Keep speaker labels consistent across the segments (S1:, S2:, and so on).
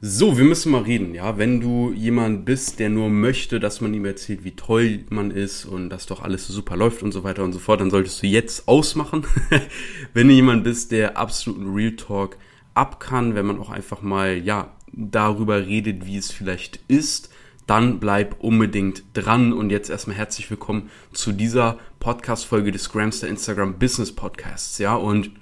S1: So, wir müssen mal reden, ja. Wenn du jemand bist, der nur möchte, dass man ihm erzählt, wie toll man ist und dass doch alles super läuft und so weiter und so fort, dann solltest du jetzt ausmachen. wenn du jemand bist, der absoluten Real Talk ab kann, wenn man auch einfach mal, ja, darüber redet, wie es vielleicht ist, dann bleib unbedingt dran und jetzt erstmal herzlich willkommen zu dieser Podcast-Folge des Gramster Instagram Business Podcasts, ja. Und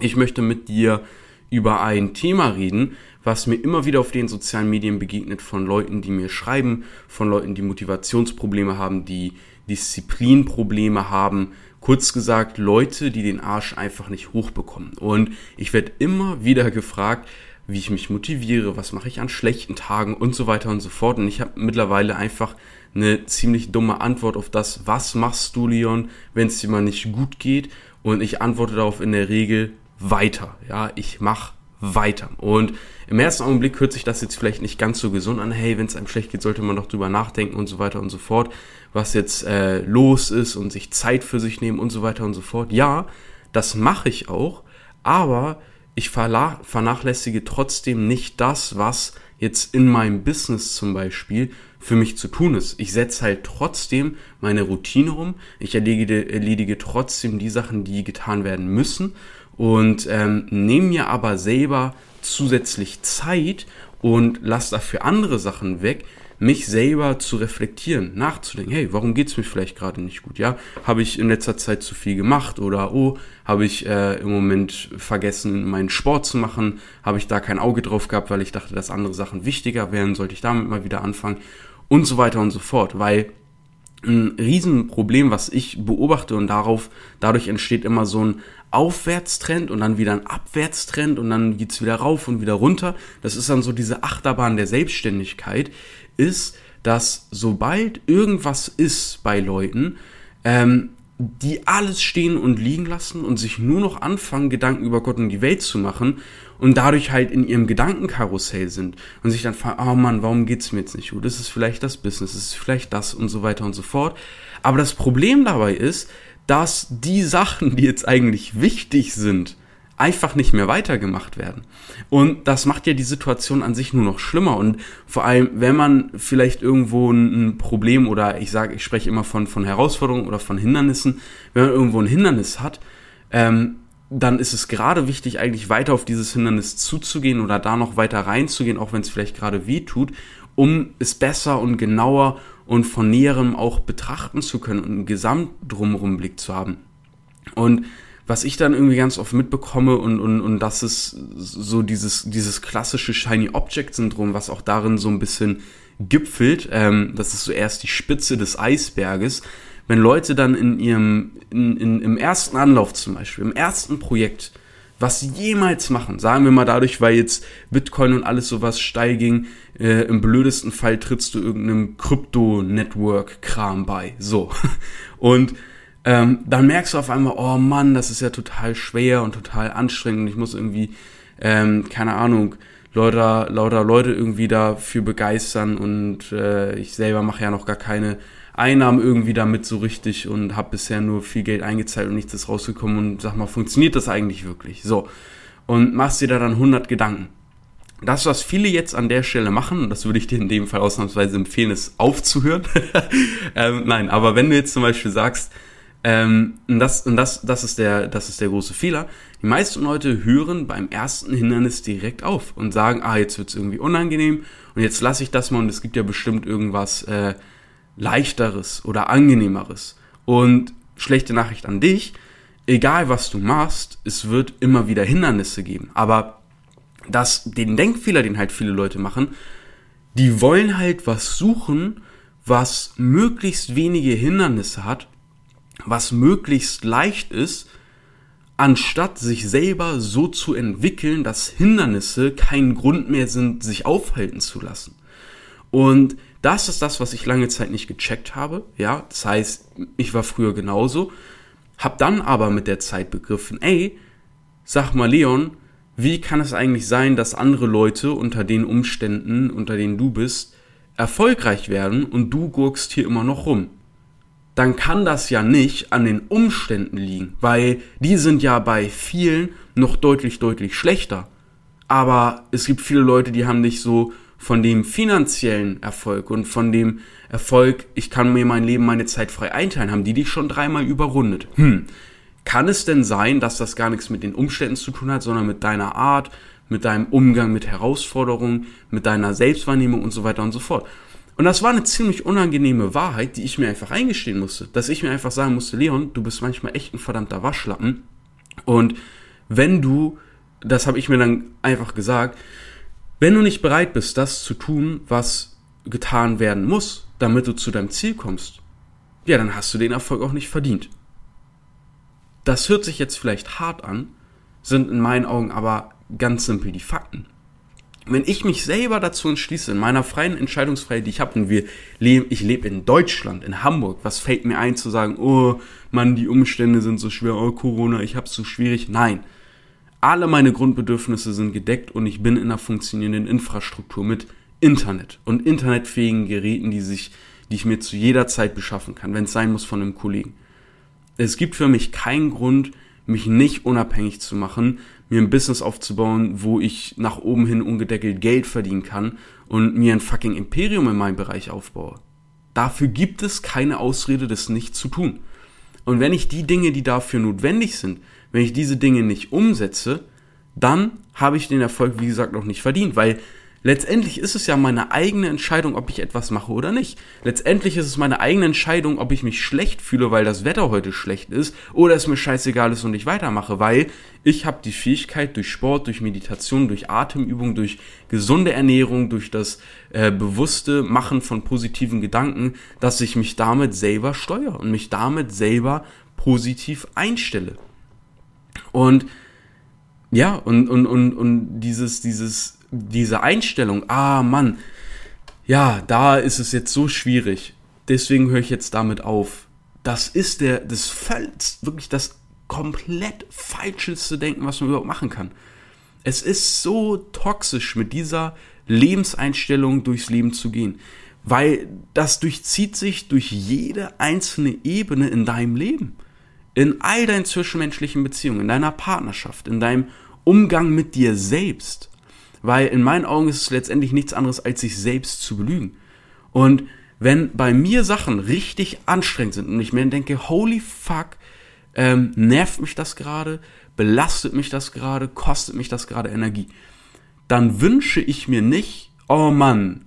S1: ich möchte mit dir über ein Thema reden, was mir immer wieder auf den sozialen Medien begegnet von Leuten, die mir schreiben, von Leuten, die Motivationsprobleme haben, die Disziplinprobleme haben. Kurz gesagt, Leute, die den Arsch einfach nicht hochbekommen. Und ich werde immer wieder gefragt, wie ich mich motiviere, was mache ich an schlechten Tagen und so weiter und so fort. Und ich habe mittlerweile einfach eine ziemlich dumme Antwort auf das, was machst du, Leon, wenn es dir mal nicht gut geht? Und ich antworte darauf in der Regel weiter. Ja, ich mache weiter. Und im ersten Augenblick hört sich das jetzt vielleicht nicht ganz so gesund an. Hey, wenn es einem schlecht geht, sollte man doch drüber nachdenken und so weiter und so fort, was jetzt äh, los ist und sich Zeit für sich nehmen und so weiter und so fort. Ja, das mache ich auch, aber ich vernachlässige trotzdem nicht das, was jetzt in meinem Business zum Beispiel für mich zu tun ist. Ich setze halt trotzdem meine Routine um. Ich erledige, erledige trotzdem die Sachen, die getan werden müssen und ähm, nehme mir aber selber zusätzlich Zeit und lasse dafür andere Sachen weg, mich selber zu reflektieren, nachzudenken, hey, warum geht's mir vielleicht gerade nicht gut? Ja, habe ich in letzter Zeit zu viel gemacht oder oh, habe ich äh, im Moment vergessen, meinen Sport zu machen? Habe ich da kein Auge drauf gehabt, weil ich dachte, dass andere Sachen wichtiger wären? Sollte ich damit mal wieder anfangen? Und so weiter und so fort, weil ein Riesenproblem, was ich beobachte und darauf, dadurch entsteht immer so ein Aufwärtstrend und dann wieder ein Abwärtstrend und dann geht's wieder rauf und wieder runter. Das ist dann so diese Achterbahn der Selbstständigkeit, ist, dass sobald irgendwas ist bei Leuten, ähm, die alles stehen und liegen lassen und sich nur noch anfangen, Gedanken über Gott und die Welt zu machen und dadurch halt in ihrem Gedankenkarussell sind und sich dann fragen, oh Mann, warum geht's mir jetzt nicht gut? Das ist vielleicht das Business, das ist vielleicht das und so weiter und so fort. Aber das Problem dabei ist, dass die Sachen, die jetzt eigentlich wichtig sind, einfach nicht mehr weitergemacht werden. Und das macht ja die Situation an sich nur noch schlimmer. Und vor allem, wenn man vielleicht irgendwo ein Problem oder ich sage, ich spreche immer von, von Herausforderungen oder von Hindernissen, wenn man irgendwo ein Hindernis hat, ähm, dann ist es gerade wichtig, eigentlich weiter auf dieses Hindernis zuzugehen oder da noch weiter reinzugehen, auch wenn es vielleicht gerade weh tut, um es besser und genauer und von näherem auch betrachten zu können und einen Gesamt drumherum Blick zu haben. Und was ich dann irgendwie ganz oft mitbekomme und, und, und das ist so dieses, dieses klassische Shiny Object Syndrom, was auch darin so ein bisschen gipfelt, ähm, das ist so erst die Spitze des Eisberges, wenn Leute dann in ihrem, in, in, im ersten Anlauf zum Beispiel, im ersten Projekt, was sie jemals machen, sagen wir mal dadurch, weil jetzt Bitcoin und alles sowas steil ging, äh, im blödesten Fall trittst du irgendeinem Krypto-Network-Kram bei. So. Und ähm, dann merkst du auf einmal, oh Mann, das ist ja total schwer und total anstrengend ich muss irgendwie, ähm, keine Ahnung, lauter, lauter Leute irgendwie dafür begeistern und äh, ich selber mache ja noch gar keine Einnahmen irgendwie damit so richtig und habe bisher nur viel Geld eingezahlt und nichts ist rausgekommen und sag mal, funktioniert das eigentlich wirklich? So. Und machst dir da dann 100 Gedanken. Das, was viele jetzt an der Stelle machen, und das würde ich dir in dem Fall ausnahmsweise empfehlen, ist aufzuhören. ähm, nein, aber wenn du jetzt zum Beispiel sagst, ähm, und das, und das, das, ist der, das ist der große Fehler. Die meisten Leute hören beim ersten Hindernis direkt auf und sagen, ah, jetzt wird's irgendwie unangenehm und jetzt lasse ich das mal und es gibt ja bestimmt irgendwas äh, leichteres oder angenehmeres. Und schlechte Nachricht an dich, egal was du machst, es wird immer wieder Hindernisse geben. Aber das, den Denkfehler, den halt viele Leute machen, die wollen halt was suchen, was möglichst wenige Hindernisse hat, was möglichst leicht ist, anstatt sich selber so zu entwickeln, dass Hindernisse kein Grund mehr sind, sich aufhalten zu lassen. Und das ist das, was ich lange Zeit nicht gecheckt habe. Ja, das heißt, ich war früher genauso, hab dann aber mit der Zeit begriffen, ey, sag mal Leon, wie kann es eigentlich sein, dass andere Leute unter den Umständen, unter denen du bist, erfolgreich werden und du gurkst hier immer noch rum? Dann kann das ja nicht an den Umständen liegen, weil die sind ja bei vielen noch deutlich, deutlich schlechter. Aber es gibt viele Leute, die haben nicht so von dem finanziellen Erfolg und von dem Erfolg, ich kann mir mein Leben, meine Zeit frei einteilen, haben die dich schon dreimal überrundet. Hm. Kann es denn sein, dass das gar nichts mit den Umständen zu tun hat, sondern mit deiner Art, mit deinem Umgang mit Herausforderungen, mit deiner Selbstwahrnehmung und so weiter und so fort? Und das war eine ziemlich unangenehme Wahrheit, die ich mir einfach eingestehen musste. Dass ich mir einfach sagen musste, Leon, du bist manchmal echt ein verdammter Waschlappen. Und wenn du, das habe ich mir dann einfach gesagt, wenn du nicht bereit bist, das zu tun, was getan werden muss, damit du zu deinem Ziel kommst, ja, dann hast du den Erfolg auch nicht verdient. Das hört sich jetzt vielleicht hart an, sind in meinen Augen aber ganz simpel die Fakten wenn ich mich selber dazu entschließe, in meiner freien Entscheidungsfreiheit, die ich habe, und wir leben, ich lebe in Deutschland, in Hamburg, was fällt mir ein zu sagen, oh Mann, die Umstände sind so schwer, oh Corona, ich hab's so schwierig. Nein. Alle meine Grundbedürfnisse sind gedeckt und ich bin in einer funktionierenden Infrastruktur mit Internet und internetfähigen Geräten, die sich, die ich mir zu jeder Zeit beschaffen kann, wenn es sein muss von einem Kollegen. Es gibt für mich keinen Grund, mich nicht unabhängig zu machen, mir ein Business aufzubauen, wo ich nach oben hin ungedeckelt Geld verdienen kann und mir ein fucking Imperium in meinem Bereich aufbaue. Dafür gibt es keine Ausrede, das nicht zu tun. Und wenn ich die Dinge, die dafür notwendig sind, wenn ich diese Dinge nicht umsetze, dann habe ich den Erfolg, wie gesagt, noch nicht verdient, weil Letztendlich ist es ja meine eigene Entscheidung, ob ich etwas mache oder nicht. Letztendlich ist es meine eigene Entscheidung, ob ich mich schlecht fühle, weil das Wetter heute schlecht ist, oder es mir scheißegal ist und ich weitermache, weil ich habe die Fähigkeit durch Sport, durch Meditation, durch Atemübung, durch gesunde Ernährung, durch das äh, bewusste Machen von positiven Gedanken, dass ich mich damit selber steuere und mich damit selber positiv einstelle. Und ja, und, und, und, und dieses, dieses diese Einstellung, ah Mann, ja, da ist es jetzt so schwierig, deswegen höre ich jetzt damit auf. Das ist der, das fällt wirklich das komplett falscheste Denken, was man überhaupt machen kann. Es ist so toxisch, mit dieser Lebenseinstellung durchs Leben zu gehen, weil das durchzieht sich durch jede einzelne Ebene in deinem Leben. In all deinen zwischenmenschlichen Beziehungen, in deiner Partnerschaft, in deinem Umgang mit dir selbst. Weil in meinen Augen ist es letztendlich nichts anderes, als sich selbst zu belügen. Und wenn bei mir Sachen richtig anstrengend sind und ich mir denke, holy fuck, ähm, nervt mich das gerade, belastet mich das gerade, kostet mich das gerade Energie, dann wünsche ich mir nicht, oh Mann,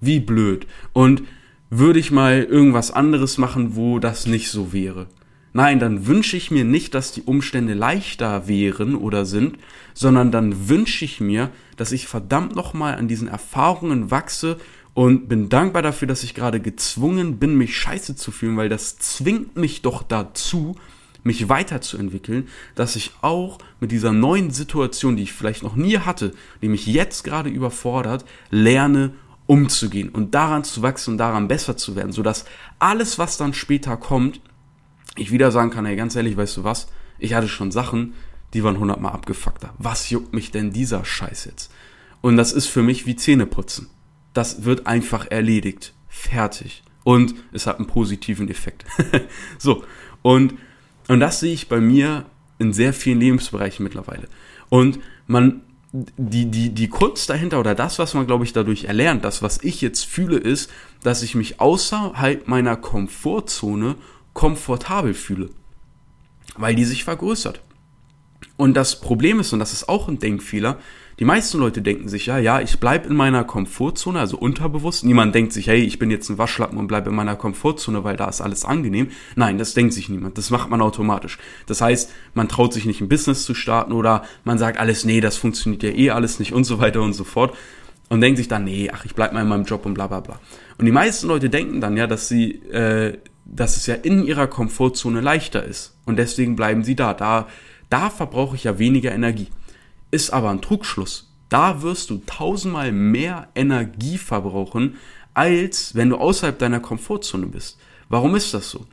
S1: wie blöd. Und würde ich mal irgendwas anderes machen, wo das nicht so wäre. Nein, dann wünsche ich mir nicht, dass die Umstände leichter wären oder sind, sondern dann wünsche ich mir, dass ich verdammt nochmal an diesen Erfahrungen wachse und bin dankbar dafür, dass ich gerade gezwungen bin, mich scheiße zu fühlen, weil das zwingt mich doch dazu, mich weiterzuentwickeln, dass ich auch mit dieser neuen Situation, die ich vielleicht noch nie hatte, die mich jetzt gerade überfordert, lerne umzugehen und daran zu wachsen und daran besser zu werden, sodass alles, was dann später kommt, ich wieder sagen kann, ey, ganz ehrlich, weißt du was? Ich hatte schon Sachen, die waren hundertmal abgefuckter. Was juckt mich denn dieser Scheiß jetzt? Und das ist für mich wie Zähneputzen. Das wird einfach erledigt. Fertig. Und es hat einen positiven Effekt. so. Und, und das sehe ich bei mir in sehr vielen Lebensbereichen mittlerweile. Und man, die, die, die Kunst dahinter oder das, was man, glaube ich, dadurch erlernt, das, was ich jetzt fühle, ist, dass ich mich außerhalb meiner Komfortzone komfortabel fühle, weil die sich vergrößert. Und das Problem ist, und das ist auch ein Denkfehler, die meisten Leute denken sich, ja, ja, ich bleibe in meiner Komfortzone, also unterbewusst. Niemand denkt sich, hey, ich bin jetzt ein Waschlappen und bleibe in meiner Komfortzone, weil da ist alles angenehm. Nein, das denkt sich niemand. Das macht man automatisch. Das heißt, man traut sich nicht ein Business zu starten oder man sagt alles, nee, das funktioniert ja eh alles nicht und so weiter und so fort. Und denkt sich dann, nee, ach, ich bleib mal in meinem Job und bla bla bla. Und die meisten Leute denken dann ja, dass sie äh, dass es ja in ihrer Komfortzone leichter ist. Und deswegen bleiben sie da. Da, da verbrauche ich ja weniger Energie. Ist aber ein Trugschluss. Da wirst du tausendmal mehr Energie verbrauchen, als wenn du außerhalb deiner Komfortzone bist. Warum ist das so?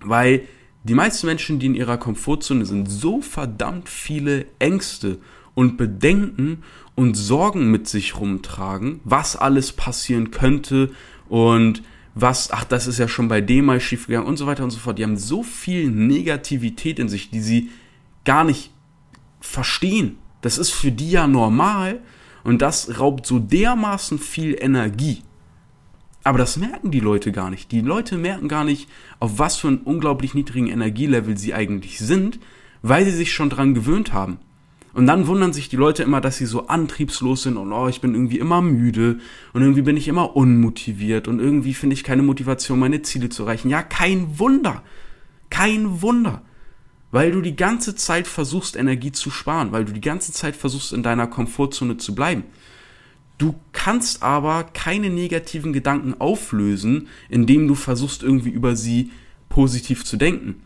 S1: Weil die meisten Menschen, die in ihrer Komfortzone sind, so verdammt viele Ängste und Bedenken und Sorgen mit sich rumtragen, was alles passieren könnte und was, ach, das ist ja schon bei dem mal schiefgegangen und so weiter und so fort. Die haben so viel Negativität in sich, die sie gar nicht verstehen, Das ist für die ja normal und das raubt so dermaßen viel Energie. Aber das merken die Leute gar nicht. Die Leute merken gar nicht, auf was für einen unglaublich niedrigen Energielevel sie eigentlich sind, weil sie sich schon dran gewöhnt haben. Und dann wundern sich die Leute immer, dass sie so antriebslos sind und oh, ich bin irgendwie immer müde und irgendwie bin ich immer unmotiviert und irgendwie finde ich keine Motivation, meine Ziele zu erreichen. Ja, kein Wunder. Kein Wunder. Weil du die ganze Zeit versuchst, Energie zu sparen, weil du die ganze Zeit versuchst, in deiner Komfortzone zu bleiben. Du kannst aber keine negativen Gedanken auflösen, indem du versuchst, irgendwie über sie positiv zu denken.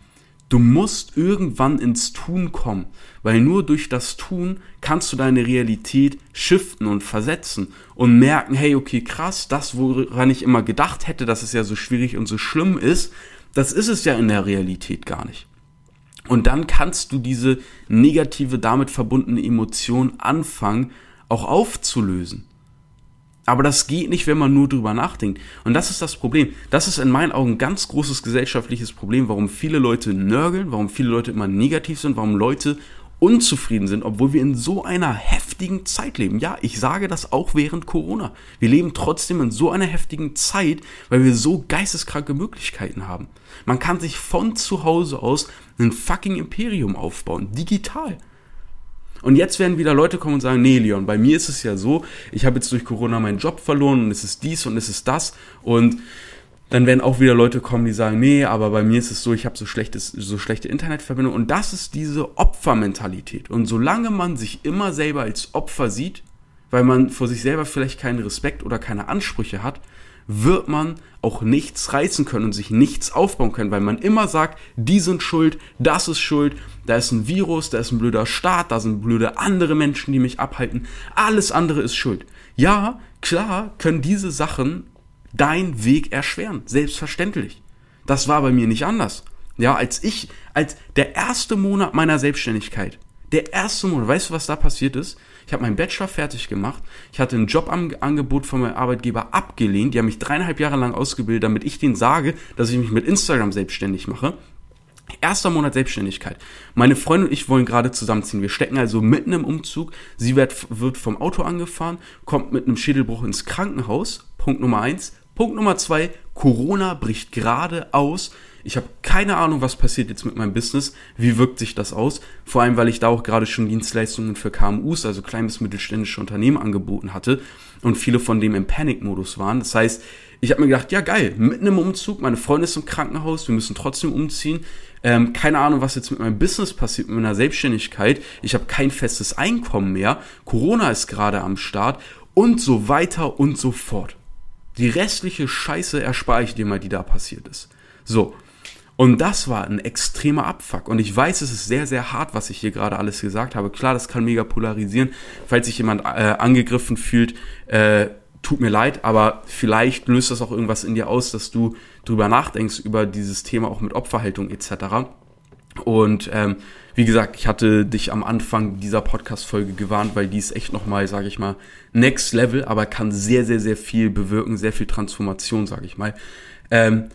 S1: Du musst irgendwann ins Tun kommen, weil nur durch das Tun kannst du deine Realität shiften und versetzen und merken, hey, okay, krass, das, woran ich immer gedacht hätte, dass es ja so schwierig und so schlimm ist, das ist es ja in der Realität gar nicht. Und dann kannst du diese negative, damit verbundene Emotion anfangen, auch aufzulösen. Aber das geht nicht, wenn man nur drüber nachdenkt. Und das ist das Problem. Das ist in meinen Augen ein ganz großes gesellschaftliches Problem, warum viele Leute nörgeln, warum viele Leute immer negativ sind, warum Leute unzufrieden sind, obwohl wir in so einer heftigen Zeit leben. Ja, ich sage das auch während Corona. Wir leben trotzdem in so einer heftigen Zeit, weil wir so geisteskranke Möglichkeiten haben. Man kann sich von zu Hause aus ein fucking Imperium aufbauen, digital. Und jetzt werden wieder Leute kommen und sagen, nee, Leon, bei mir ist es ja so, ich habe jetzt durch Corona meinen Job verloren und es ist dies und es ist das und dann werden auch wieder Leute kommen, die sagen, nee, aber bei mir ist es so, ich habe so so schlechte Internetverbindung und das ist diese Opfermentalität. Und solange man sich immer selber als Opfer sieht, weil man vor sich selber vielleicht keinen Respekt oder keine Ansprüche hat, wird man auch nichts reißen können und sich nichts aufbauen können, weil man immer sagt, die sind schuld, das ist schuld, da ist ein Virus, da ist ein blöder Staat, da sind blöde andere Menschen, die mich abhalten, alles andere ist schuld. Ja, klar können diese Sachen dein Weg erschweren, selbstverständlich. Das war bei mir nicht anders. Ja, als ich, als der erste Monat meiner Selbstständigkeit, der erste Monat, weißt du, was da passiert ist? Ich habe meinen Bachelor fertig gemacht. Ich hatte ein Jobangebot von meinem Arbeitgeber abgelehnt. Die haben mich dreieinhalb Jahre lang ausgebildet, damit ich denen sage, dass ich mich mit Instagram selbstständig mache. Erster Monat Selbstständigkeit. Meine Freundin und ich wollen gerade zusammenziehen. Wir stecken also mitten im Umzug. Sie wird, wird vom Auto angefahren, kommt mit einem Schädelbruch ins Krankenhaus. Punkt Nummer eins. Punkt Nummer zwei. Corona bricht gerade aus. Ich habe keine Ahnung, was passiert jetzt mit meinem Business. Wie wirkt sich das aus? Vor allem, weil ich da auch gerade schon Dienstleistungen für KMUs, also klein bis mittelständische Unternehmen angeboten hatte und viele von dem im Panic-Modus waren. Das heißt, ich habe mir gedacht, ja geil, mitten im Umzug, meine Freundin ist im Krankenhaus, wir müssen trotzdem umziehen. Ähm, keine Ahnung, was jetzt mit meinem Business passiert, mit meiner Selbstständigkeit. Ich habe kein festes Einkommen mehr. Corona ist gerade am Start und so weiter und so fort. Die restliche Scheiße erspare ich dir mal, die da passiert ist. So, und das war ein extremer Abfuck. Und ich weiß, es ist sehr, sehr hart, was ich hier gerade alles gesagt habe. Klar, das kann mega polarisieren. Falls sich jemand äh, angegriffen fühlt, äh, tut mir leid, aber vielleicht löst das auch irgendwas in dir aus, dass du drüber nachdenkst über dieses Thema auch mit Opferhaltung etc. Und ähm, wie gesagt, ich hatte dich am Anfang dieser Podcast-Folge gewarnt, weil die ist echt nochmal, sage ich mal, next level, aber kann sehr, sehr, sehr viel bewirken, sehr viel Transformation, sage ich mal. Ähm,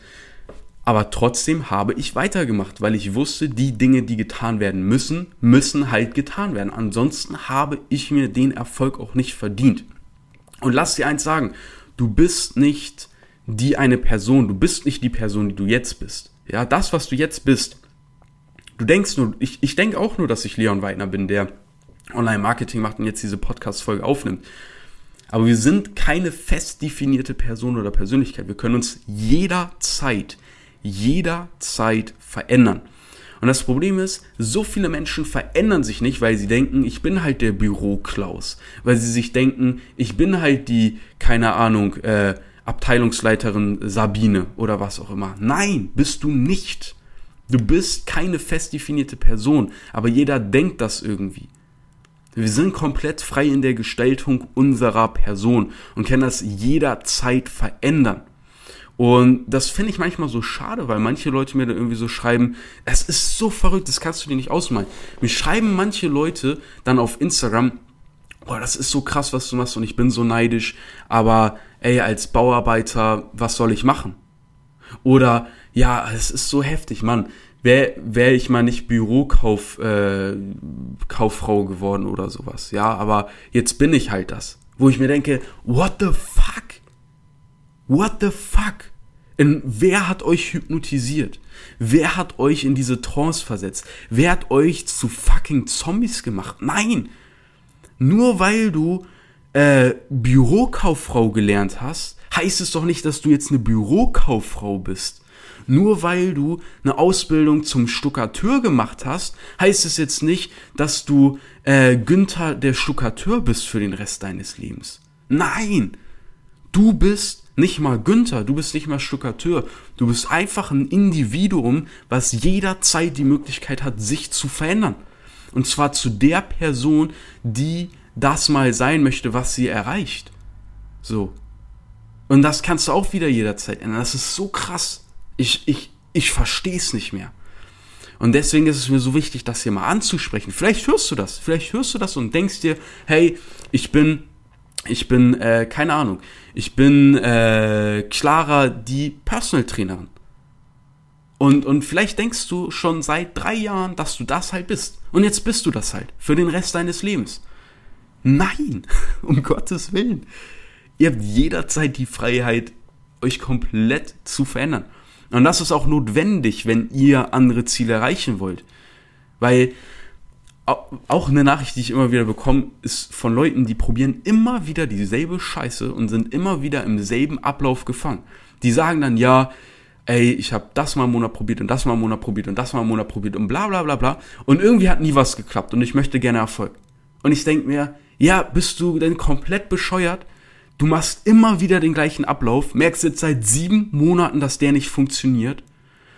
S1: aber trotzdem habe ich weitergemacht, weil ich wusste, die Dinge, die getan werden müssen, müssen halt getan werden. Ansonsten habe ich mir den Erfolg auch nicht verdient. Und lass dir eins sagen, du bist nicht die eine Person, du bist nicht die Person, die du jetzt bist. Ja, das, was du jetzt bist. Du denkst nur, ich, ich denke auch nur, dass ich Leon Weidner bin, der Online-Marketing macht und jetzt diese Podcast-Folge aufnimmt. Aber wir sind keine fest definierte Person oder Persönlichkeit. Wir können uns jederzeit jederzeit verändern. Und das Problem ist, so viele Menschen verändern sich nicht, weil sie denken, ich bin halt der Büro-Klaus. Weil sie sich denken, ich bin halt die, keine Ahnung, äh, Abteilungsleiterin Sabine oder was auch immer. Nein, bist du nicht. Du bist keine fest definierte Person, aber jeder denkt das irgendwie. Wir sind komplett frei in der Gestaltung unserer Person und können das jederzeit verändern. Und das finde ich manchmal so schade, weil manche Leute mir da irgendwie so schreiben, es ist so verrückt, das kannst du dir nicht ausmalen. Mir schreiben manche Leute dann auf Instagram, boah, das ist so krass, was du machst und ich bin so neidisch, aber ey, als Bauarbeiter, was soll ich machen? Oder, ja, es ist so heftig, Mann. wäre wär ich mal nicht Bürokauffrau äh, Kauffrau geworden oder sowas. Ja, aber jetzt bin ich halt das. Wo ich mir denke, what the fuck? What the fuck? In, wer hat euch hypnotisiert? Wer hat euch in diese Trance versetzt? Wer hat euch zu fucking Zombies gemacht? Nein! Nur weil du äh, Bürokauffrau gelernt hast, heißt es doch nicht, dass du jetzt eine Bürokauffrau bist. Nur weil du eine Ausbildung zum Stuckateur gemacht hast, heißt es jetzt nicht, dass du äh, Günther der Stuckateur bist für den Rest deines Lebens. Nein! Du bist nicht mal Günther, du bist nicht mal Stuckateur. Du bist einfach ein Individuum, was jederzeit die Möglichkeit hat, sich zu verändern. Und zwar zu der Person, die das mal sein möchte, was sie erreicht. So. Und das kannst du auch wieder jederzeit ändern. Das ist so krass. Ich, ich, ich verstehe es nicht mehr. Und deswegen ist es mir so wichtig, das hier mal anzusprechen. Vielleicht hörst du das. Vielleicht hörst du das und denkst dir, hey, ich bin, ich bin, äh, keine Ahnung, ich bin äh, Clara, die Personal Trainerin. Und, und vielleicht denkst du schon seit drei Jahren, dass du das halt bist. Und jetzt bist du das halt. Für den Rest deines Lebens. Nein, um Gottes Willen. Ihr habt jederzeit die Freiheit, euch komplett zu verändern. Und das ist auch notwendig, wenn ihr andere Ziele erreichen wollt. Weil auch eine Nachricht, die ich immer wieder bekomme, ist von Leuten, die probieren immer wieder dieselbe Scheiße und sind immer wieder im selben Ablauf gefangen. Die sagen dann, ja, ey, ich habe das mal einen Monat probiert und das mal einen Monat probiert und das mal einen Monat probiert und bla bla bla bla. Und irgendwie hat nie was geklappt und ich möchte gerne Erfolg. Und ich denke mir, ja, bist du denn komplett bescheuert? Du machst immer wieder den gleichen Ablauf, merkst jetzt seit sieben Monaten, dass der nicht funktioniert.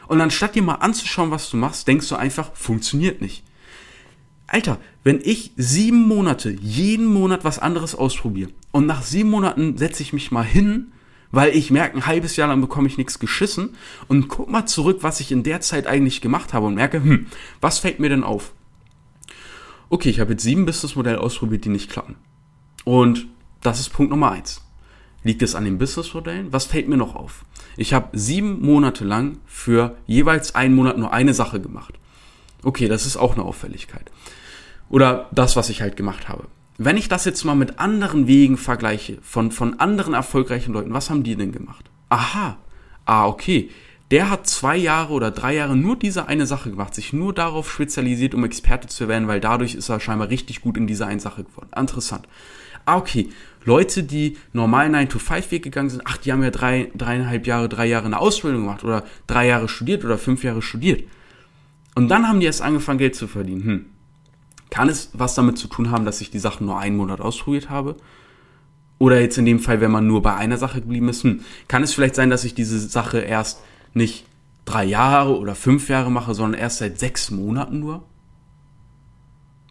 S1: Und anstatt dir mal anzuschauen, was du machst, denkst du einfach, funktioniert nicht. Alter, wenn ich sieben Monate, jeden Monat was anderes ausprobiere und nach sieben Monaten setze ich mich mal hin, weil ich merke, ein halbes Jahr lang bekomme ich nichts geschissen und guck mal zurück, was ich in der Zeit eigentlich gemacht habe und merke, hm, was fällt mir denn auf? okay, ich habe jetzt sieben Businessmodelle ausprobiert, die nicht klappen. Und das ist Punkt Nummer eins. Liegt es an den Businessmodellen? Was fällt mir noch auf? Ich habe sieben Monate lang für jeweils einen Monat nur eine Sache gemacht. Okay, das ist auch eine Auffälligkeit. Oder das, was ich halt gemacht habe. Wenn ich das jetzt mal mit anderen Wegen vergleiche, von, von anderen erfolgreichen Leuten, was haben die denn gemacht? Aha, ah, okay, der hat zwei Jahre oder drei Jahre nur diese eine Sache gemacht, sich nur darauf spezialisiert, um Experte zu werden, weil dadurch ist er scheinbar richtig gut in dieser einen Sache geworden. Interessant. Ah, okay. Leute, die normal 9-to-5-Weg gegangen sind, ach, die haben ja drei, dreieinhalb Jahre, drei Jahre eine Ausbildung gemacht oder drei Jahre studiert oder fünf Jahre studiert. Und dann haben die erst angefangen, Geld zu verdienen. Hm. Kann es was damit zu tun haben, dass ich die Sachen nur einen Monat ausprobiert habe? Oder jetzt in dem Fall, wenn man nur bei einer Sache geblieben ist, hm. kann es vielleicht sein, dass ich diese Sache erst nicht drei Jahre oder fünf Jahre mache, sondern erst seit sechs Monaten nur?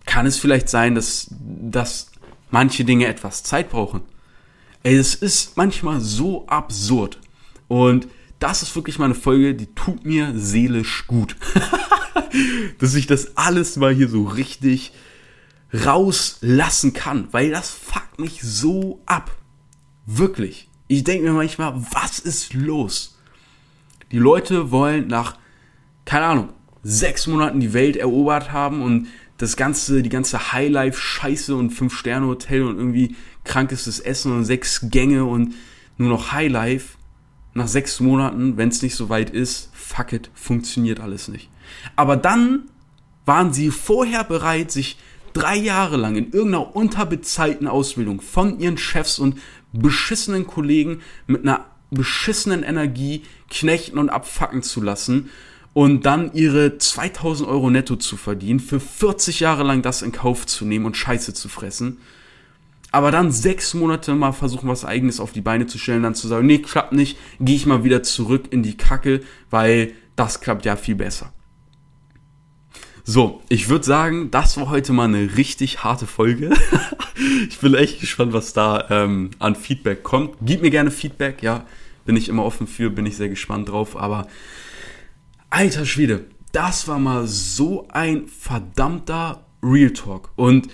S1: Kann es vielleicht sein, dass, dass manche Dinge etwas Zeit brauchen? Ey, es ist manchmal so absurd. Und das ist wirklich mal eine Folge, die tut mir seelisch gut. dass ich das alles mal hier so richtig rauslassen kann, weil das fuckt mich so ab. Wirklich. Ich denke mir manchmal, was ist los? Die Leute wollen nach, keine Ahnung, sechs Monaten die Welt erobert haben und das ganze, die ganze Highlife-Scheiße und Fünf-Sterne-Hotel und irgendwie krankestes Essen und sechs Gänge und nur noch Highlife. Nach sechs Monaten, wenn es nicht so weit ist, fuck it, funktioniert alles nicht. Aber dann waren sie vorher bereit, sich drei Jahre lang in irgendeiner unterbezahlten Ausbildung von ihren Chefs und beschissenen Kollegen mit einer beschissenen Energie knechten und abfacken zu lassen und dann ihre 2000 Euro netto zu verdienen, für 40 Jahre lang das in Kauf zu nehmen und Scheiße zu fressen. Aber dann sechs Monate mal versuchen, was eigenes auf die Beine zu stellen, dann zu sagen, nee, klappt nicht, gehe ich mal wieder zurück in die Kacke, weil das klappt ja viel besser. So, ich würde sagen, das war heute mal eine richtig harte Folge. ich bin echt gespannt, was da ähm, an Feedback kommt. Gib mir gerne Feedback, ja bin ich immer offen für, bin ich sehr gespannt drauf. Aber alter Schwede, das war mal so ein verdammter Real Talk. Und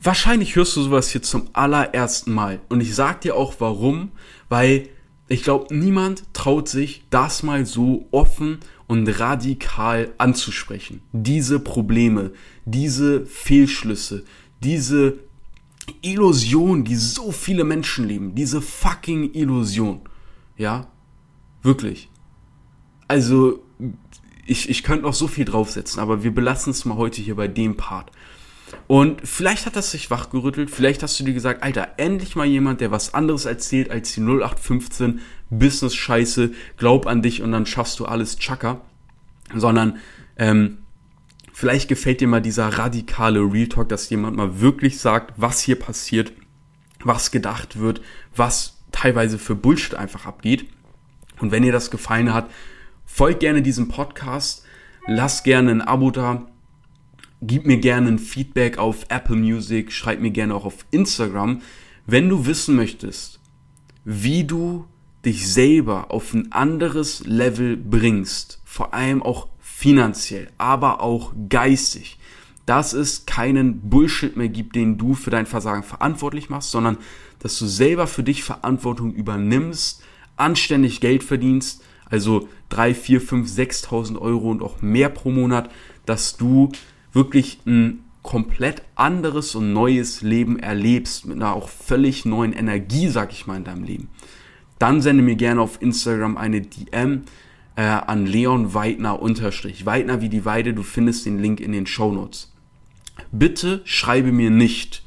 S1: wahrscheinlich hörst du sowas hier zum allerersten Mal. Und ich sag dir auch warum, weil ich glaube, niemand traut sich, das mal so offen und radikal anzusprechen. Diese Probleme, diese Fehlschlüsse, diese Illusion, die so viele Menschen leben, diese fucking Illusion. Ja, wirklich. Also, ich, ich könnte noch so viel draufsetzen, aber wir belassen es mal heute hier bei dem Part. Und vielleicht hat das sich wachgerüttelt, vielleicht hast du dir gesagt, Alter, endlich mal jemand, der was anderes erzählt als die 0815 Business-Scheiße, glaub an dich und dann schaffst du alles Chaka. Sondern ähm, vielleicht gefällt dir mal dieser radikale Real Talk, dass jemand mal wirklich sagt, was hier passiert, was gedacht wird, was teilweise für Bullshit einfach abgeht. Und wenn dir das gefallen hat, folgt gerne diesem Podcast, lass gerne ein Abo da, gib mir gerne ein Feedback auf Apple Music, schreib mir gerne auch auf Instagram, wenn du wissen möchtest, wie du dich selber auf ein anderes Level bringst, vor allem auch finanziell, aber auch geistig, dass es keinen Bullshit mehr gibt, den du für dein Versagen verantwortlich machst, sondern dass du selber für dich Verantwortung übernimmst, anständig Geld verdienst, also 3, 4, 5, 6.000 Euro und auch mehr pro Monat, dass du wirklich ein komplett anderes und neues Leben erlebst, mit einer auch völlig neuen Energie, sag ich mal, in deinem Leben, dann sende mir gerne auf Instagram eine DM äh, an Leon Weidner unterstrich. Weidner wie die Weide, du findest den Link in den Show Notes. Bitte schreibe mir nicht,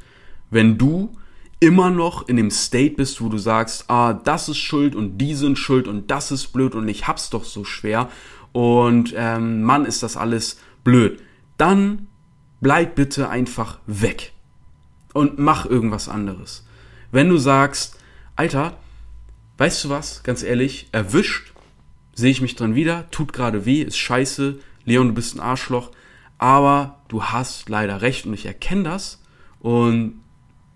S1: wenn du immer noch in dem State bist, wo du sagst, ah, das ist schuld und die sind schuld und das ist blöd und ich hab's doch so schwer und ähm, Mann, ist das alles blöd dann bleib bitte einfach weg und mach irgendwas anderes. Wenn du sagst, Alter, weißt du was, ganz ehrlich, erwischt, sehe ich mich dran wieder, tut gerade weh, ist scheiße, Leon, du bist ein Arschloch, aber du hast leider recht und ich erkenne das und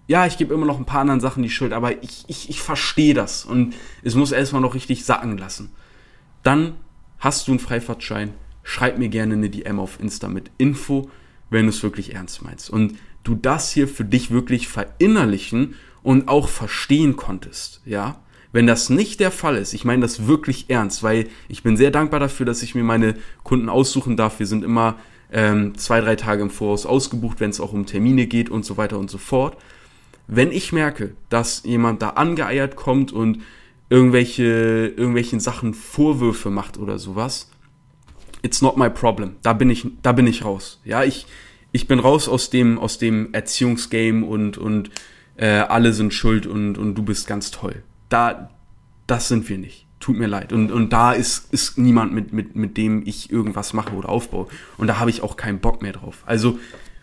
S1: ja, ich gebe immer noch ein paar anderen Sachen die Schuld, aber ich, ich, ich verstehe das und es muss erstmal noch richtig sacken lassen. Dann hast du einen Freifahrtschein, schreib mir gerne eine DM auf Insta mit Info, wenn du es wirklich ernst meinst. Und du das hier für dich wirklich verinnerlichen und auch verstehen konntest, ja. Wenn das nicht der Fall ist, ich meine das wirklich ernst, weil ich bin sehr dankbar dafür, dass ich mir meine Kunden aussuchen darf. Wir sind immer ähm, zwei, drei Tage im Voraus ausgebucht, wenn es auch um Termine geht und so weiter und so fort. Wenn ich merke, dass jemand da angeeiert kommt und irgendwelche, irgendwelchen Sachen Vorwürfe macht oder sowas, it's not my problem. Da bin ich, da bin ich raus. Ja, ich, ich bin raus aus dem, aus dem Erziehungsgame und, und äh, alle sind schuld und, und du bist ganz toll. Da, das sind wir nicht. Tut mir leid. Und, und da ist, ist niemand, mit, mit, mit dem ich irgendwas mache oder aufbaue. Und da habe ich auch keinen Bock mehr drauf. Also,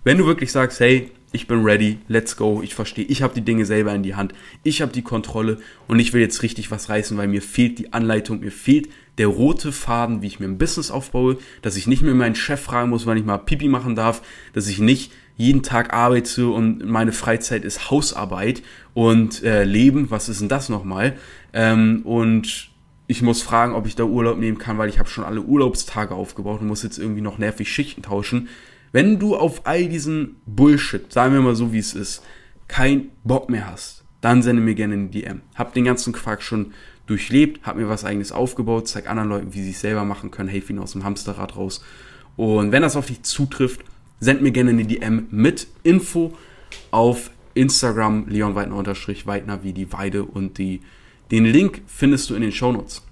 S1: wenn du wirklich sagst, hey, ich bin ready, let's go, ich verstehe, ich habe die Dinge selber in die Hand, ich habe die Kontrolle und ich will jetzt richtig was reißen, weil mir fehlt die Anleitung, mir fehlt der rote Faden, wie ich mir ein Business aufbaue, dass ich nicht mehr meinen Chef fragen muss, wann ich mal Pipi machen darf, dass ich nicht jeden Tag arbeite und meine Freizeit ist Hausarbeit und äh, Leben, was ist denn das nochmal? Ähm, und ich muss fragen, ob ich da Urlaub nehmen kann, weil ich habe schon alle Urlaubstage aufgebaut und muss jetzt irgendwie noch nervig Schichten tauschen. Wenn du auf all diesen Bullshit, sagen wir mal so wie es ist, kein Bock mehr hast, dann sende mir gerne eine DM. Hab den ganzen Quark schon durchlebt, hab mir was eigenes aufgebaut, zeig anderen Leuten, wie sie es selber machen können, helfe ihnen aus dem Hamsterrad raus. Und wenn das auf dich zutrifft, send mir gerne eine DM mit Info auf Instagram Leon Weidner unterstrich Weidner wie die Weide und die, den Link findest du in den Shownotes.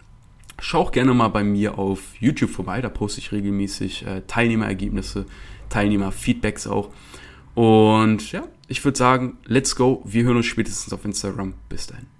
S1: Schau auch gerne mal bei mir auf YouTube vorbei, da poste ich regelmäßig äh, Teilnehmerergebnisse, Teilnehmerfeedbacks auch. Und ja, ich würde sagen, let's go. Wir hören uns spätestens auf Instagram. Bis dahin.